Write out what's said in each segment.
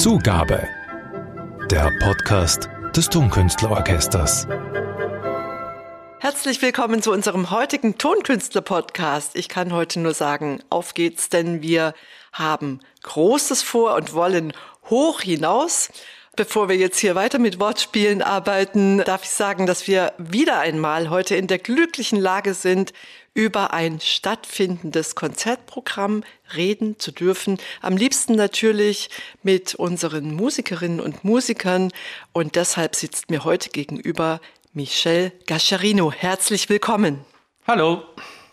Zugabe. Der Podcast des Tonkünstlerorchesters. Herzlich willkommen zu unserem heutigen Tonkünstler-Podcast. Ich kann heute nur sagen, auf geht's, denn wir haben Großes vor und wollen hoch hinaus. Bevor wir jetzt hier weiter mit Wortspielen arbeiten, darf ich sagen, dass wir wieder einmal heute in der glücklichen Lage sind, über ein stattfindendes Konzertprogramm reden zu dürfen. Am liebsten natürlich mit unseren Musikerinnen und Musikern. Und deshalb sitzt mir heute gegenüber Michel Gascherino. Herzlich willkommen. Hallo.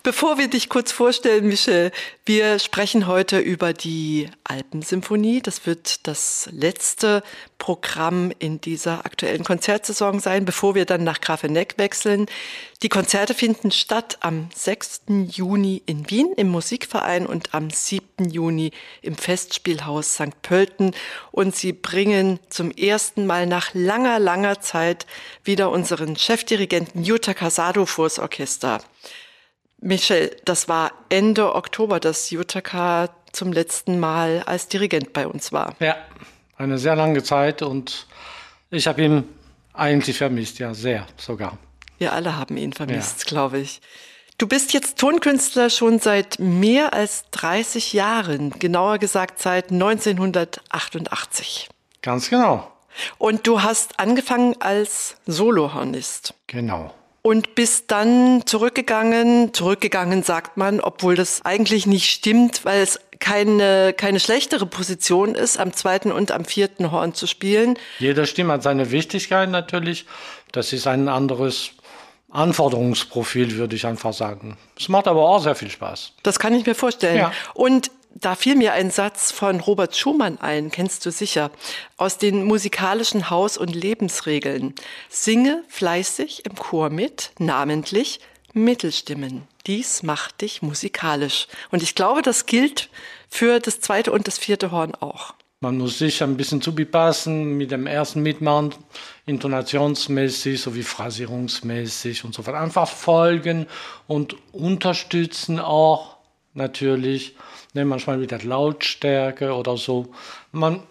Bevor wir dich kurz vorstellen, Michel, wir sprechen heute über die Alpensymphonie. Das wird das letzte Programm in dieser aktuellen Konzertsaison sein, bevor wir dann nach Grafeneck wechseln. Die Konzerte finden statt am 6. Juni in Wien im Musikverein und am 7. Juni im Festspielhaus St. Pölten. Und sie bringen zum ersten Mal nach langer, langer Zeit wieder unseren Chefdirigenten Jutta Casado vors Orchester. Michel, das war Ende Oktober, dass Jutaka zum letzten Mal als Dirigent bei uns war. Ja, eine sehr lange Zeit und ich habe ihn eigentlich vermisst, ja, sehr sogar. Wir alle haben ihn vermisst, ja. glaube ich. Du bist jetzt Tonkünstler schon seit mehr als 30 Jahren, genauer gesagt seit 1988. Ganz genau. Und du hast angefangen als Solohornist. Genau und bist dann zurückgegangen. Zurückgegangen sagt man, obwohl das eigentlich nicht stimmt, weil es keine, keine schlechtere Position ist, am zweiten und am vierten Horn zu spielen. Jede Stimme hat seine Wichtigkeit natürlich. Das ist ein anderes Anforderungsprofil, würde ich einfach sagen. Es macht aber auch sehr viel Spaß. Das kann ich mir vorstellen. Ja. Und da fiel mir ein Satz von Robert Schumann ein, kennst du sicher, aus den musikalischen Haus- und Lebensregeln. Singe fleißig im Chor mit, namentlich Mittelstimmen. Dies macht dich musikalisch. Und ich glaube, das gilt für das zweite und das vierte Horn auch. Man muss sich ein bisschen zupassen mit dem ersten Mitmachen, intonationsmäßig sowie phrasierungsmäßig und so weiter. Einfach folgen und unterstützen auch natürlich ne, manchmal mit der Lautstärke oder so. Man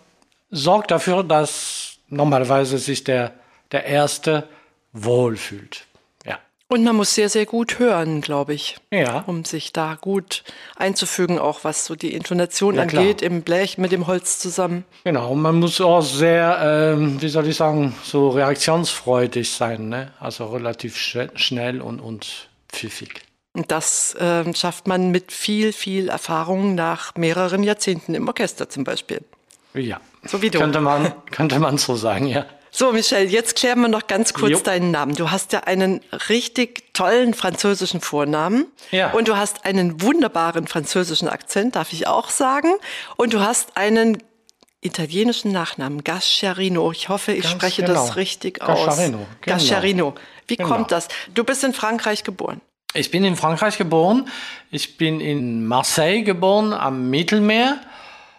sorgt dafür, dass normalerweise sich der, der Erste wohlfühlt. Ja. Und man muss sehr, sehr gut hören, glaube ich. Ja. Um sich da gut einzufügen, auch was so die Intonation ja, angeht, klar. im Blech mit dem Holz zusammen. Genau, und man muss auch sehr, ähm, wie soll ich sagen, so reaktionsfreudig sein, ne? Also relativ sch schnell und, und pfiffig. Und das äh, schafft man mit viel, viel Erfahrung nach mehreren Jahrzehnten im Orchester zum Beispiel. Ja, so wie du. Könnte man, könnte man so sagen, ja. So, Michelle, jetzt klären wir noch ganz kurz jo. deinen Namen. Du hast ja einen richtig tollen französischen Vornamen. Ja. Und du hast einen wunderbaren französischen Akzent, darf ich auch sagen. Und du hast einen italienischen Nachnamen, Gasciarino. Ich hoffe, ich Ganz spreche genau. das richtig Gasciarino. aus. Genau. Gasciarino. Wie genau. kommt das? Du bist in Frankreich geboren. Ich bin in Frankreich geboren. Ich bin in Marseille geboren, am Mittelmeer.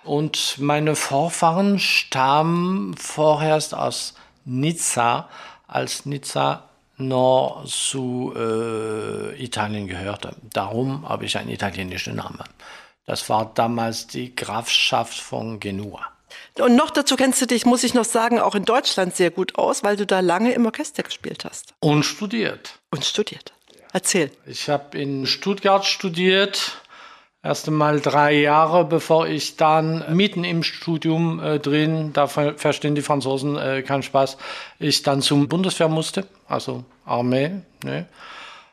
Und meine Vorfahren stammen vorerst aus Nizza, als Nizza noch zu äh, Italien gehörte. Darum habe ich einen italienischen Namen. Das war damals die Grafschaft von Genua. Und noch dazu kennst du dich, muss ich noch sagen, auch in Deutschland sehr gut aus, weil du da lange im Orchester gespielt hast. Und studiert. Und studiert. Erzähl. Ich habe in Stuttgart studiert. Erst einmal drei Jahre, bevor ich dann mitten im Studium äh, drin, da verstehen die Franzosen äh, keinen Spaß, ich dann zum Bundeswehr musste, also Armee. Ne?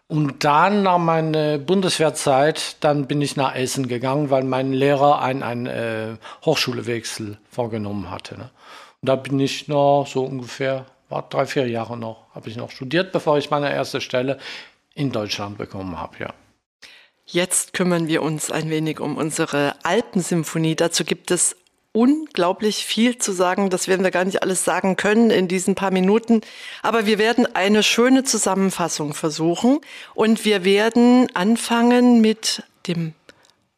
Und dann nach meiner Bundeswehrzeit, dann bin ich nach Essen gegangen, weil mein Lehrer einen äh, Hochschulewechsel vorgenommen hatte. Ne? Und da bin ich noch so ungefähr, war drei, vier Jahre noch, habe ich noch studiert, bevor ich meine erste Stelle in Deutschland bekommen habe, ja. Jetzt kümmern wir uns ein wenig um unsere Alpensymphonie. Dazu gibt es unglaublich viel zu sagen. Das werden wir gar nicht alles sagen können in diesen paar Minuten. Aber wir werden eine schöne Zusammenfassung versuchen. Und wir werden anfangen mit dem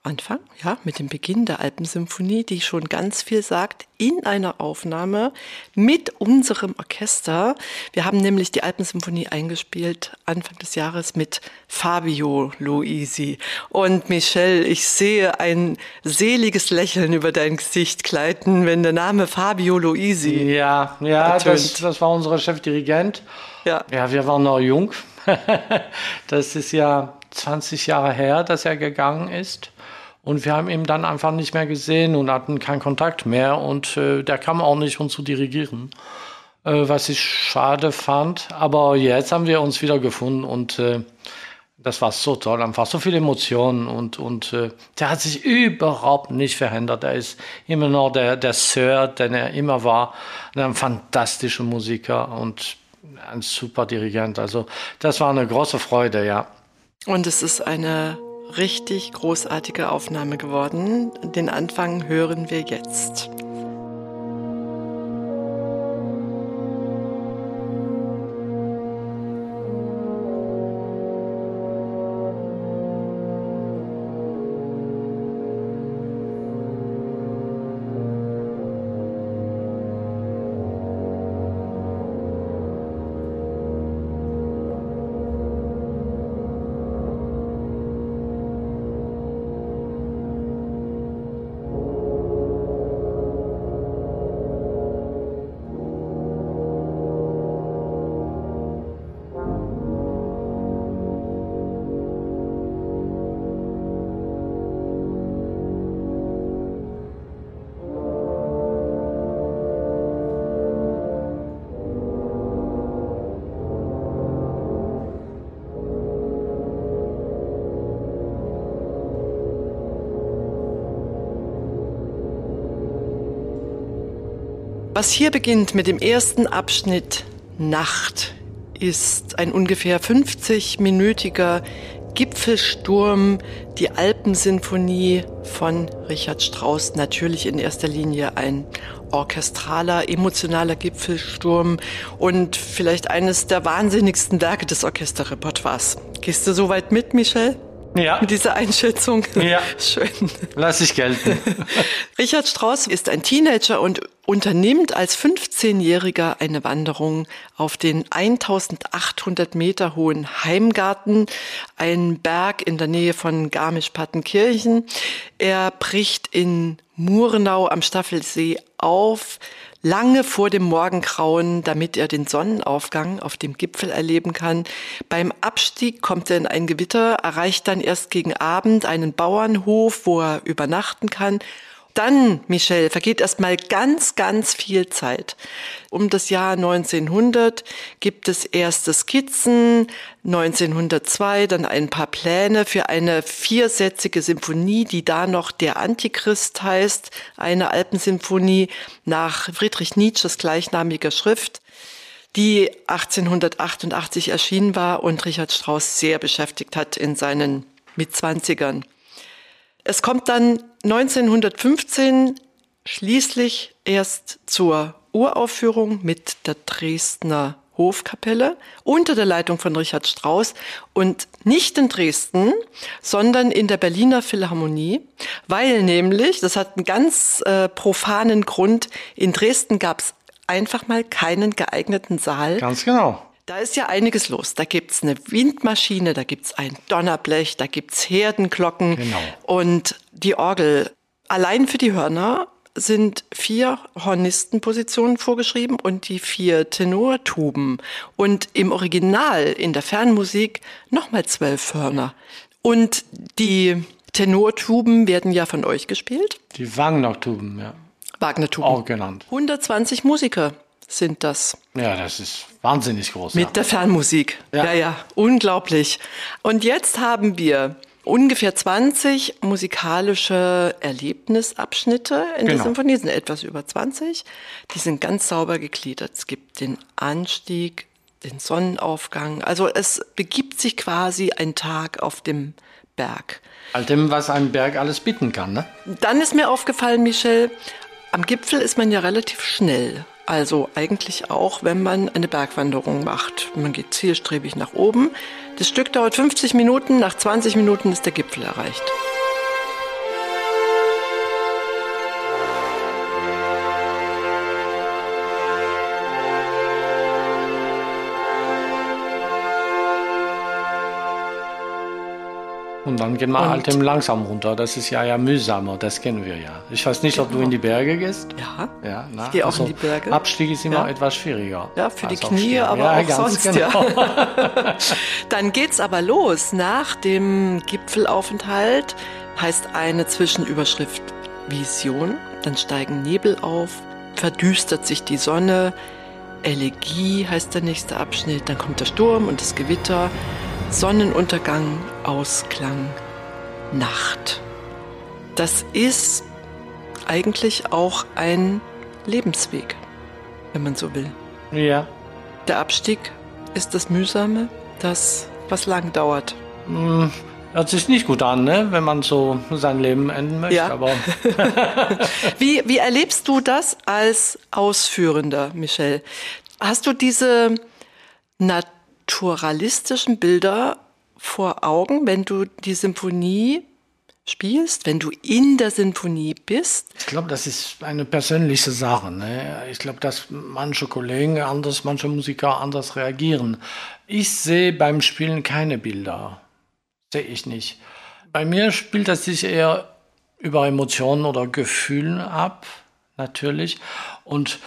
Anfang, ja, mit dem Beginn der Alpensymphonie, die schon ganz viel sagt, in einer Aufnahme mit unserem Orchester. Wir haben nämlich die Alpensymphonie eingespielt Anfang des Jahres mit Fabio Luisi. Und Michelle, ich sehe ein seliges Lächeln über dein Gesicht gleiten, wenn der Name Fabio Luisi. Ja, ja, das, das war unser Chefdirigent. Ja. ja, wir waren noch jung. das ist ja 20 Jahre her, dass er gegangen ist. Und wir haben ihn dann einfach nicht mehr gesehen und hatten keinen Kontakt mehr. Und äh, der kam auch nicht, uns zu dirigieren, äh, was ich schade fand. Aber jetzt haben wir uns wieder gefunden und äh, das war so toll, einfach so viele Emotionen und, und äh, der hat sich überhaupt nicht verändert. Er ist immer noch der, der Sir, den er immer war. Ein fantastischer Musiker und ein super Dirigent. Also das war eine große Freude, ja. Und es ist eine richtig großartige Aufnahme geworden. Den Anfang hören wir jetzt. Was hier beginnt mit dem ersten Abschnitt Nacht ist ein ungefähr 50-minütiger Gipfelsturm, die Alpensinfonie von Richard Strauss, natürlich in erster Linie ein orchestraler, emotionaler Gipfelsturm und vielleicht eines der wahnsinnigsten Werke des Orchesterrepertoires. Gehst du so weit mit, Michel? Ja. Mit dieser Einschätzung. Ja. Schön. Lass ich gelten. Richard Strauss ist ein Teenager und unternimmt als 15-Jähriger eine Wanderung auf den 1800 Meter hohen Heimgarten, ein Berg in der Nähe von Garmisch-Partenkirchen. Er bricht in Murnau am Staffelsee auf, lange vor dem Morgengrauen, damit er den Sonnenaufgang auf dem Gipfel erleben kann. Beim Abstieg kommt er in ein Gewitter, erreicht dann erst gegen Abend einen Bauernhof, wo er übernachten kann dann, Michelle, vergeht erstmal ganz, ganz viel Zeit. Um das Jahr 1900 gibt es erste Skizzen, 1902 dann ein paar Pläne für eine viersätzige Symphonie, die da noch der Antichrist heißt, eine Alpensymphonie nach Friedrich Nietzsches gleichnamiger Schrift die 1888 erschienen war und Richard Strauss sehr beschäftigt hat in seinen Mitzwanzigern. Es kommt dann 1915 schließlich erst zur Uraufführung mit der Dresdner Hofkapelle unter der Leitung von Richard Strauss und nicht in Dresden, sondern in der Berliner Philharmonie, weil nämlich, das hat einen ganz äh, profanen Grund, in Dresden gab es einfach mal keinen geeigneten Saal. Ganz genau. Da ist ja einiges los. Da gibt's eine Windmaschine, da gibt's ein Donnerblech, da gibt's Herdenglocken genau. und die Orgel. Allein für die Hörner sind vier Hornistenpositionen vorgeschrieben und die vier Tenortuben. Und im Original, in der Fernmusik, nochmal zwölf Hörner. Und die Tenortuben werden ja von euch gespielt. Die Wagner-Tuben, ja. Wagner-Tuben. Auch genannt. 120 Musiker sind das. Ja, das ist wahnsinnig groß. Mit ja. der Fernmusik. Ja. ja, ja, unglaublich. Und jetzt haben wir ungefähr 20 musikalische Erlebnisabschnitte in genau. der Symphonie, sind etwas über 20. Die sind ganz sauber gegliedert. Es gibt den Anstieg, den Sonnenaufgang. Also es begibt sich quasi ein Tag auf dem Berg. All dem, was ein Berg alles bieten kann, ne? Dann ist mir aufgefallen, Michel, am Gipfel ist man ja relativ schnell. Also eigentlich auch, wenn man eine Bergwanderung macht. Man geht zielstrebig nach oben. Das Stück dauert 50 Minuten, nach 20 Minuten ist der Gipfel erreicht. Und dann geht man und halt eben langsam runter. Das ist ja ja mühsamer, das kennen wir ja. Ich weiß nicht, genau. ob du in die Berge gehst. Ja, ja na, ich gehe auch also in die Berge. Abstieg ist immer ja. etwas schwieriger. Ja, für die Knie, aber ja, auch sonst. Genau. Ja. dann geht's aber los. Nach dem Gipfelaufenthalt heißt eine Zwischenüberschrift Vision. Dann steigen Nebel auf, verdüstert sich die Sonne. Elegie heißt der nächste Abschnitt. Dann kommt der Sturm und das Gewitter. Sonnenuntergang, Ausklang, Nacht. Das ist eigentlich auch ein Lebensweg, wenn man so will. Ja. Der Abstieg ist das Mühsame, das, was lang dauert. Hm, hört sich nicht gut an, ne? wenn man so sein Leben enden möchte. Ja. Aber wie, wie erlebst du das als Ausführender, Michel? Hast du diese Natur naturalistischen Bilder vor Augen, wenn du die Symphonie spielst, wenn du in der Sinfonie bist? Ich glaube, das ist eine persönliche Sache. Ne? Ich glaube, dass manche Kollegen anders, manche Musiker anders reagieren. Ich sehe beim Spielen keine Bilder. Sehe ich nicht. Bei mir spielt das sich eher über Emotionen oder Gefühlen ab, natürlich. Und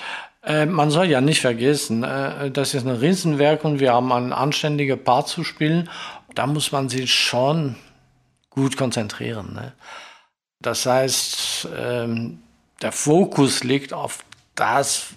äh, man soll ja nicht vergessen, äh, das ist ein Riesenwerk und wir haben ein anständiger Part zu spielen. Da muss man sich schon gut konzentrieren. Ne? Das heißt, ähm, der Fokus liegt auf das,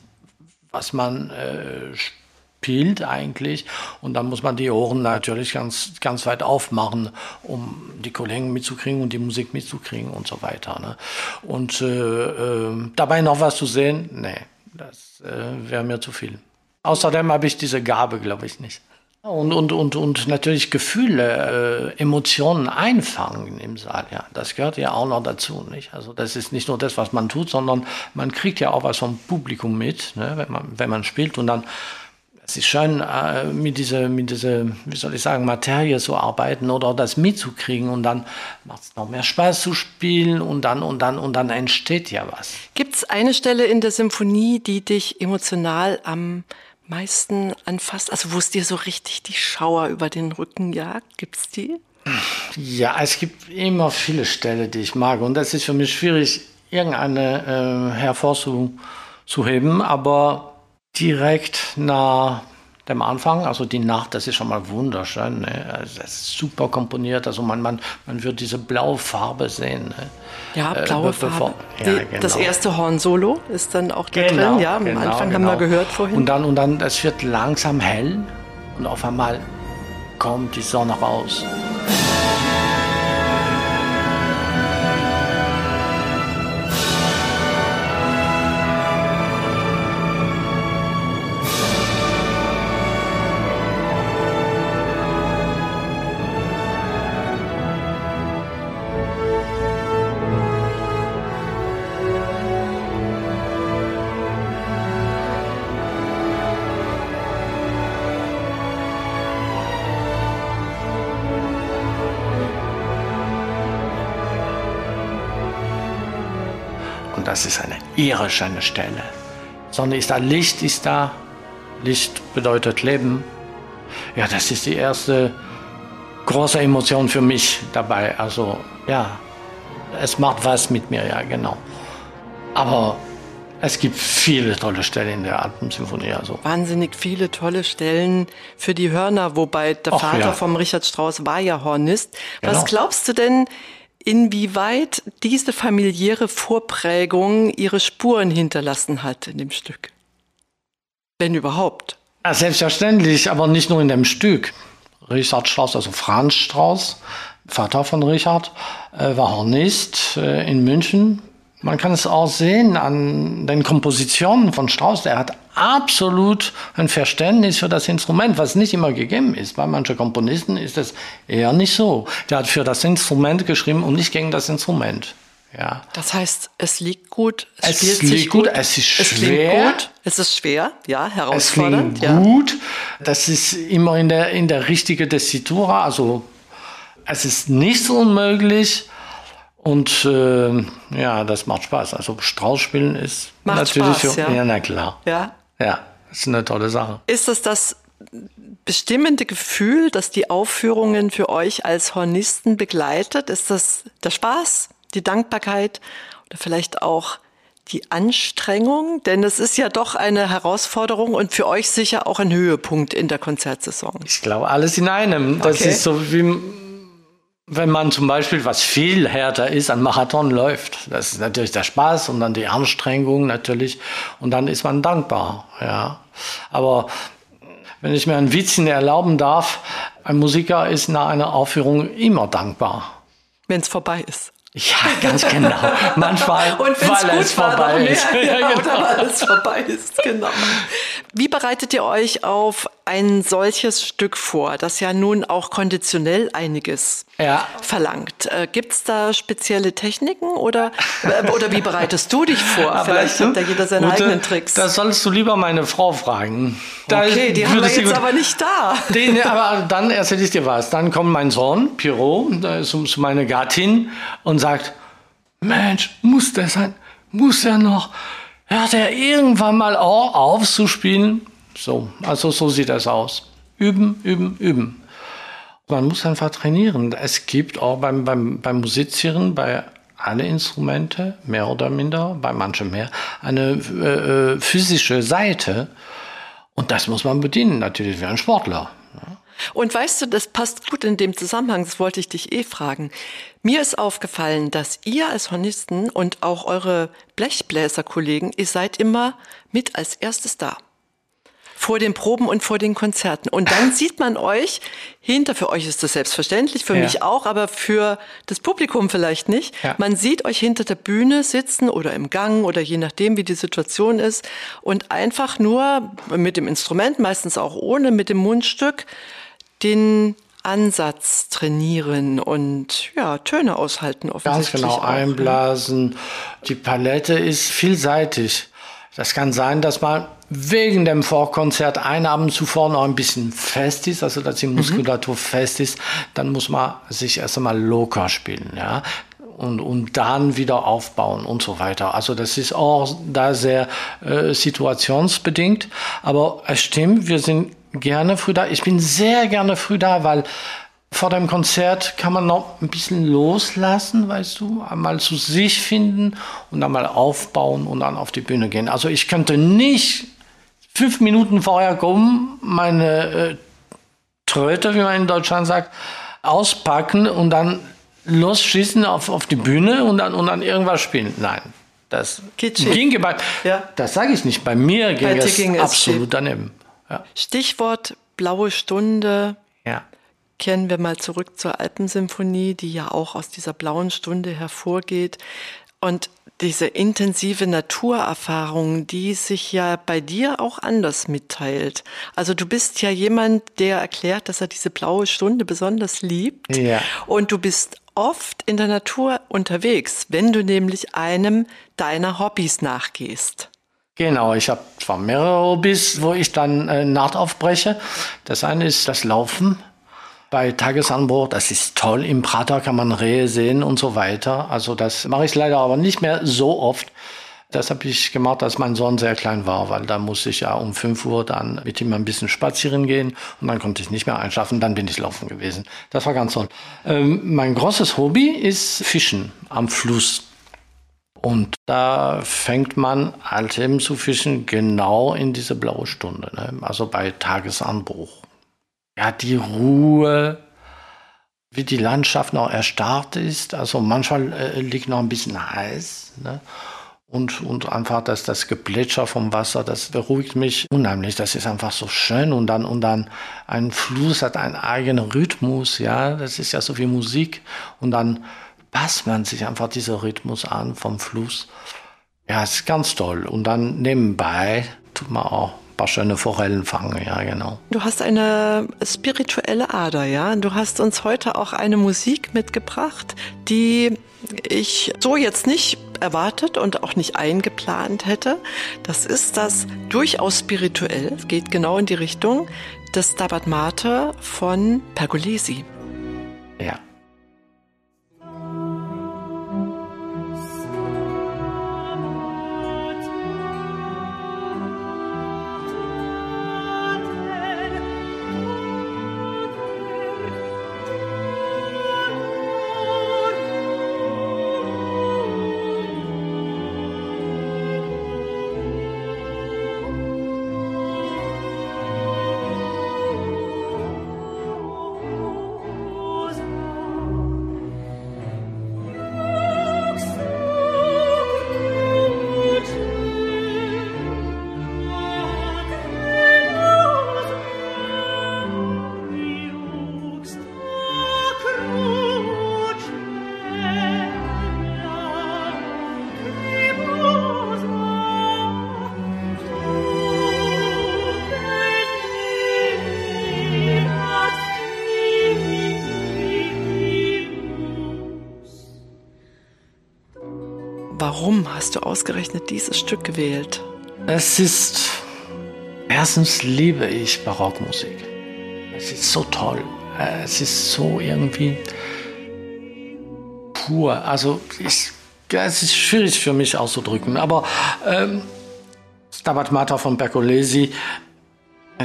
was man äh, spielt eigentlich. Und dann muss man die Ohren natürlich ganz, ganz weit aufmachen, um die Kollegen mitzukriegen und die Musik mitzukriegen und so weiter. Ne? Und äh, äh, dabei noch was zu sehen, nee. Das äh, wäre mir zu viel. Außerdem habe ich diese Gabe, glaube ich, nicht. Und, und, und, und natürlich Gefühle, äh, Emotionen einfangen im Saal, ja. Das gehört ja auch noch dazu, nicht? Also das ist nicht nur das, was man tut, sondern man kriegt ja auch was vom Publikum mit, ne? wenn, man, wenn man spielt und dann es ist schön, äh, mit dieser, mit dieser, wie soll ich sagen, Materie zu arbeiten oder das mitzukriegen und dann macht es noch mehr Spaß zu spielen und dann, und dann, und dann entsteht ja was. Gibt es eine Stelle in der Symphonie, die dich emotional am meisten anfasst? Also wo es dir so richtig die Schauer über den Rücken jagt? Gibt es die? Ja, es gibt immer viele Stellen, die ich mag und das ist für mich schwierig, irgendeine äh, hervorzuheben, aber direkt nach dem Anfang, also die Nacht, das ist schon mal wunderschön. Ne? Also das ist super komponiert, also man, man, man wird diese blaue Farbe sehen. Ne? Ja, äh, blaue äh, Farbe. Ja, die, genau. Das erste Horn-Solo ist dann auch da genau, drin, ja, am genau, Anfang genau. haben wir gehört vorhin. Und dann, und dann, es wird langsam hell und auf einmal kommt die Sonne raus. Das ist eine irre schöne Stelle. Sonne ist da, Licht ist da. Licht bedeutet Leben. Ja, das ist die erste große Emotion für mich dabei. Also ja, es macht was mit mir, ja, genau. Aber es gibt viele tolle Stellen in der Atemsymphonie. Also. Wahnsinnig viele tolle Stellen für die Hörner, wobei der Och, Vater ja. vom Richard Strauss war ja Hornist. Genau. Was glaubst du denn, inwieweit diese familiäre Vorprägung ihre Spuren hinterlassen hat in dem Stück. Wenn überhaupt. Ja, selbstverständlich, aber nicht nur in dem Stück. Richard Strauss, also Franz Strauss, Vater von Richard, äh, war Hornist äh, in München man kann es auch sehen an den Kompositionen von Strauss. Er hat absolut ein Verständnis für das Instrument, was nicht immer gegeben ist. Bei manchen Komponisten ist es eher nicht so. Der hat für das Instrument geschrieben und nicht gegen das Instrument. Ja. Das heißt, es liegt gut, es, es liegt gut, gut, es ist schwer. Gut, es ist schwer, ja, herausfordernd. Es klingt ja. gut, das ist immer in der, in der richtigen Tessitura, also es ist nicht so unmöglich, und äh, ja, das macht Spaß. Also Strauß spielen ist macht natürlich Spaß, für, ja. ja, na klar. Ja. Ja, ist eine tolle Sache. Ist es das bestimmende Gefühl, das die Aufführungen für euch als Hornisten begleitet? Ist das der Spaß, die Dankbarkeit oder vielleicht auch die Anstrengung? Denn es ist ja doch eine Herausforderung und für euch sicher auch ein Höhepunkt in der Konzertsaison. Ich glaube, alles in einem. Das okay. ist so wie wenn man zum Beispiel, was viel härter ist, ein Marathon läuft. Das ist natürlich der Spaß und dann die Anstrengung natürlich. Und dann ist man dankbar, ja. Aber wenn ich mir ein Witzchen erlauben darf, ein Musiker ist nach einer Aufführung immer dankbar. Wenn es vorbei ist. Ja, ganz genau. Manchmal, und weil es vorbei ist. Ja, genau, genau. weil es vorbei ist, genau. Wie bereitet ihr euch auf ein solches Stück vor, das ja nun auch konditionell einiges ja. verlangt? Äh, Gibt es da spezielle Techniken oder, äh, oder wie bereitest du dich vor? Aber Vielleicht hat da jeder seine Gute, eigenen Tricks. Das sollst du lieber meine Frau fragen. Da okay, die haben wir jetzt aber nicht da. Den, aber dann erzähle ich dir was. Dann kommt mein Sohn, Pierrot, zu, zu meiner Gattin und sagt, Mensch, muss der sein? Muss er noch? Hört er irgendwann mal auf zu spielen? So, also so sieht das aus. Üben, üben, üben. Man muss einfach trainieren. Es gibt auch beim, beim, beim Musizieren, bei alle Instrumente, mehr oder minder, bei manchen mehr, eine äh, äh physische Seite. Und das muss man bedienen, natürlich wie ein Sportler. Und weißt du, das passt gut in dem Zusammenhang, das wollte ich dich eh fragen. Mir ist aufgefallen, dass ihr als Hornisten und auch eure Blechbläserkollegen, ihr seid immer mit als erstes da vor den Proben und vor den Konzerten. Und dann sieht man euch hinter, für euch ist das selbstverständlich, für ja. mich auch, aber für das Publikum vielleicht nicht. Ja. Man sieht euch hinter der Bühne sitzen oder im Gang oder je nachdem, wie die Situation ist und einfach nur mit dem Instrument, meistens auch ohne, mit dem Mundstück, den Ansatz trainieren und ja, Töne aushalten offensichtlich. Ganz genau, einblasen. Die Palette ist vielseitig. Das kann sein, dass man wegen dem Vorkonzert einen Abend zuvor noch ein bisschen fest ist, also dass die mhm. Muskulatur mhm. fest ist, dann muss man sich erst einmal locker spielen, ja. Und, und dann wieder aufbauen und so weiter. Also das ist auch da sehr äh, situationsbedingt. Aber es stimmt, wir sind gerne früh da. Ich bin sehr gerne früh da, weil vor dem Konzert kann man noch ein bisschen loslassen, weißt du, einmal zu sich finden und einmal aufbauen und dann auf die Bühne gehen. Also ich könnte nicht fünf Minuten vorher kommen, meine äh, Tröte, wie man in Deutschland sagt, auspacken und dann losschießen auf, auf die Bühne und dann, und dann irgendwas spielen. Nein, das Kitschig. ging bei, ja. das sage ich nicht, bei mir ging bei es ging absolut es daneben. Ja. Stichwort blaue Stunde. Ja. Kehren wir mal zurück zur Alpensymphonie, die ja auch aus dieser blauen Stunde hervorgeht. Und diese intensive Naturerfahrung, die sich ja bei dir auch anders mitteilt. Also du bist ja jemand, der erklärt, dass er diese blaue Stunde besonders liebt. Ja. Und du bist oft in der Natur unterwegs, wenn du nämlich einem deiner Hobbys nachgehst. Genau, ich habe zwar mehrere Hobbys, wo ich dann äh, Naht aufbreche. Das eine ist das Laufen bei Tagesanbruch. Das ist toll. Im Prater kann man Rehe sehen und so weiter. Also das mache ich leider aber nicht mehr so oft. Das habe ich gemacht, als mein Sohn sehr klein war, weil da musste ich ja um 5 Uhr dann mit ihm ein bisschen spazieren gehen und dann konnte ich nicht mehr einschlafen, dann bin ich laufen gewesen. Das war ganz toll. Ähm, mein großes Hobby ist Fischen am Fluss. Und da fängt man halt eben zu fischen genau in diese blaue Stunde, ne? also bei Tagesanbruch ja, die Ruhe, wie die Landschaft noch erstarrt ist. Also manchmal äh, liegt noch ein bisschen heiß. Ne? Und, und einfach das, das Geplätscher vom Wasser, das beruhigt mich unheimlich. Das ist einfach so schön. Und dann, und dann ein Fluss hat einen eigenen Rhythmus. Ja, das ist ja so wie Musik. Und dann passt man sich einfach dieser Rhythmus an vom Fluss. Ja, ist ganz toll. Und dann nebenbei tut man auch paar schöne Forellen fangen, ja, genau. Du hast eine spirituelle Ader, ja. Du hast uns heute auch eine Musik mitgebracht, die ich so jetzt nicht erwartet und auch nicht eingeplant hätte. Das ist das durchaus spirituell, geht genau in die Richtung des Stabat Mater von Pergolesi. Hast du ausgerechnet dieses Stück gewählt? Es ist, erstens liebe ich Barockmusik. Es ist so toll. Es ist so irgendwie pur. Also ich, es ist schwierig für mich auszudrücken, aber ähm, Stabat Mater von Pergolesi,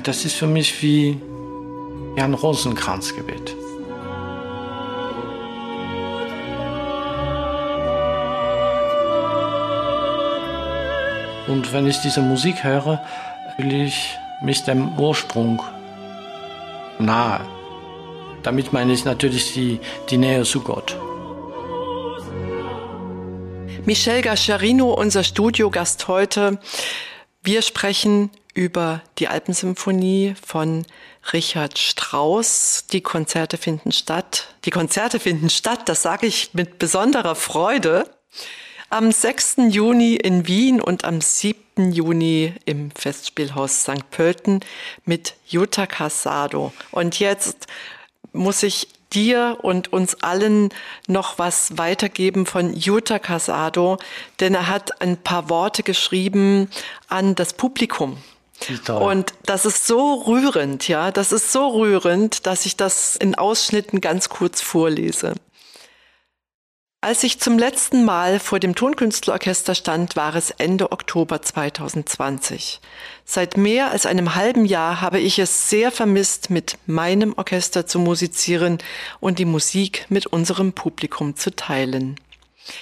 das ist für mich wie ein Rosenkranzgebet. Und wenn ich diese Musik höre, fühle ich mich dem Ursprung nahe. Damit meine ich natürlich die, die Nähe zu Gott. Michel Gascherino, unser Studiogast heute. Wir sprechen über die Alpensymphonie von Richard Strauss. Die Konzerte finden statt. Die Konzerte finden statt, das sage ich mit besonderer Freude. Am 6. Juni in Wien und am 7. Juni im Festspielhaus St. Pölten mit Jutta Casado. Und jetzt muss ich dir und uns allen noch was weitergeben von Jutta Casado, denn er hat ein paar Worte geschrieben an das Publikum. Und das ist so rührend, ja, das ist so rührend, dass ich das in Ausschnitten ganz kurz vorlese. Als ich zum letzten Mal vor dem Tonkünstlerorchester stand, war es Ende Oktober 2020. Seit mehr als einem halben Jahr habe ich es sehr vermisst, mit meinem Orchester zu musizieren und die Musik mit unserem Publikum zu teilen.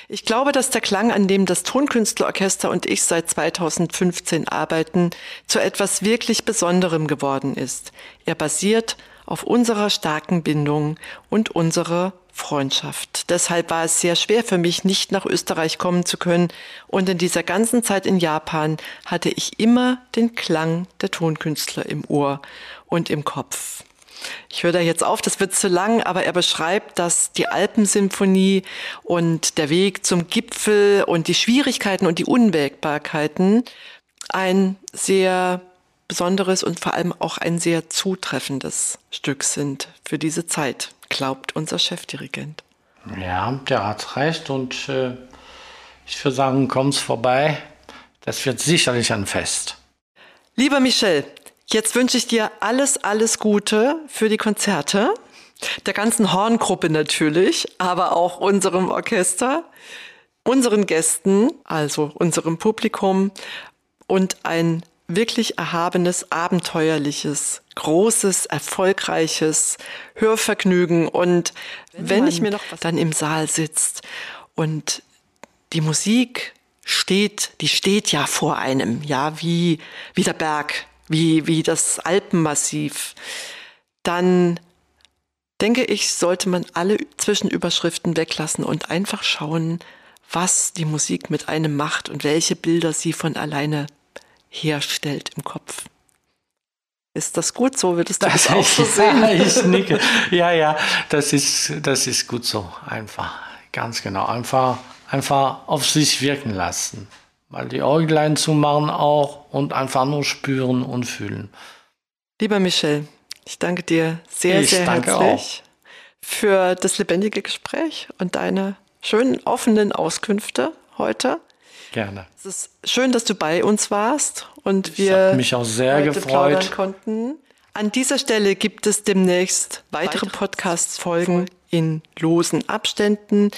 Ich glaube, dass der Klang, an dem das Tonkünstlerorchester und ich seit 2015 arbeiten, zu etwas wirklich Besonderem geworden ist. Er basiert auf unserer starken Bindung und unserer Freundschaft. Deshalb war es sehr schwer für mich, nicht nach Österreich kommen zu können. Und in dieser ganzen Zeit in Japan hatte ich immer den Klang der Tonkünstler im Ohr und im Kopf. Ich höre da jetzt auf, das wird zu lang, aber er beschreibt, dass die Alpensymphonie und der Weg zum Gipfel und die Schwierigkeiten und die Unwägbarkeiten ein sehr besonderes und vor allem auch ein sehr zutreffendes Stück sind für diese Zeit glaubt unser Chefdirigent. Ja, der hat recht und äh, ich würde sagen, kommt's vorbei. Das wird sicherlich ein Fest. Lieber Michel, jetzt wünsche ich dir alles, alles Gute für die Konzerte. Der ganzen Horngruppe natürlich, aber auch unserem Orchester, unseren Gästen, also unserem Publikum und ein wirklich erhabenes, abenteuerliches, großes, erfolgreiches Hörvergnügen. Und wenn, wenn ich mir noch dann im Saal sitzt und die Musik steht, die steht ja vor einem, ja, wie, wie der Berg, wie, wie das Alpenmassiv, dann denke ich, sollte man alle Zwischenüberschriften weglassen und einfach schauen, was die Musik mit einem macht und welche Bilder sie von alleine herstellt im Kopf. Ist das gut so? Würdest du das, das auch so sehen? Ja, ich nicke. Ja, ja, das ist, das ist gut so. Einfach. Ganz genau. Einfach, einfach auf sich wirken lassen. Mal die Äuglein zumachen auch und einfach nur spüren und fühlen. Lieber Michel, ich danke dir sehr, ich sehr herzlich auch. für das lebendige Gespräch und deine schönen offenen Auskünfte heute. Gerne. Es ist schön, dass du bei uns warst und wir mich auch sehr gefreut konnten. An dieser Stelle gibt es demnächst weitere Podcast-Folgen in losen Abständen.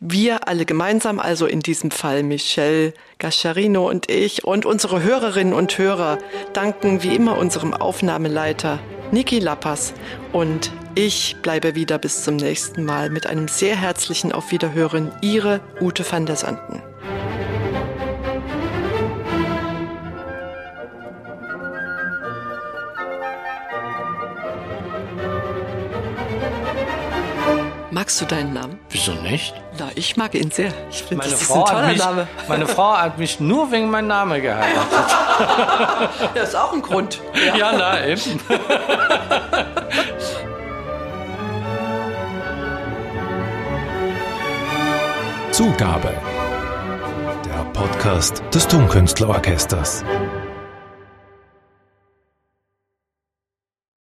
Wir alle gemeinsam, also in diesem Fall Michelle Gasciarino und ich und unsere Hörerinnen und Hörer, danken wie immer unserem Aufnahmeleiter Niki Lappas und ich bleibe wieder bis zum nächsten Mal mit einem sehr herzlichen Auf Wiederhören. Ihre Ute van der Sanden. Magst du deinen Namen? Wieso nicht? Na, ich mag ihn sehr. Ich finde, das ist Frau ein toller mich, Name. Meine Frau hat mich nur wegen meinem Namen geheiratet. das ist auch ein Grund. Ja, ja na eben. Zugabe. Der Podcast des Tonkünstlerorchesters.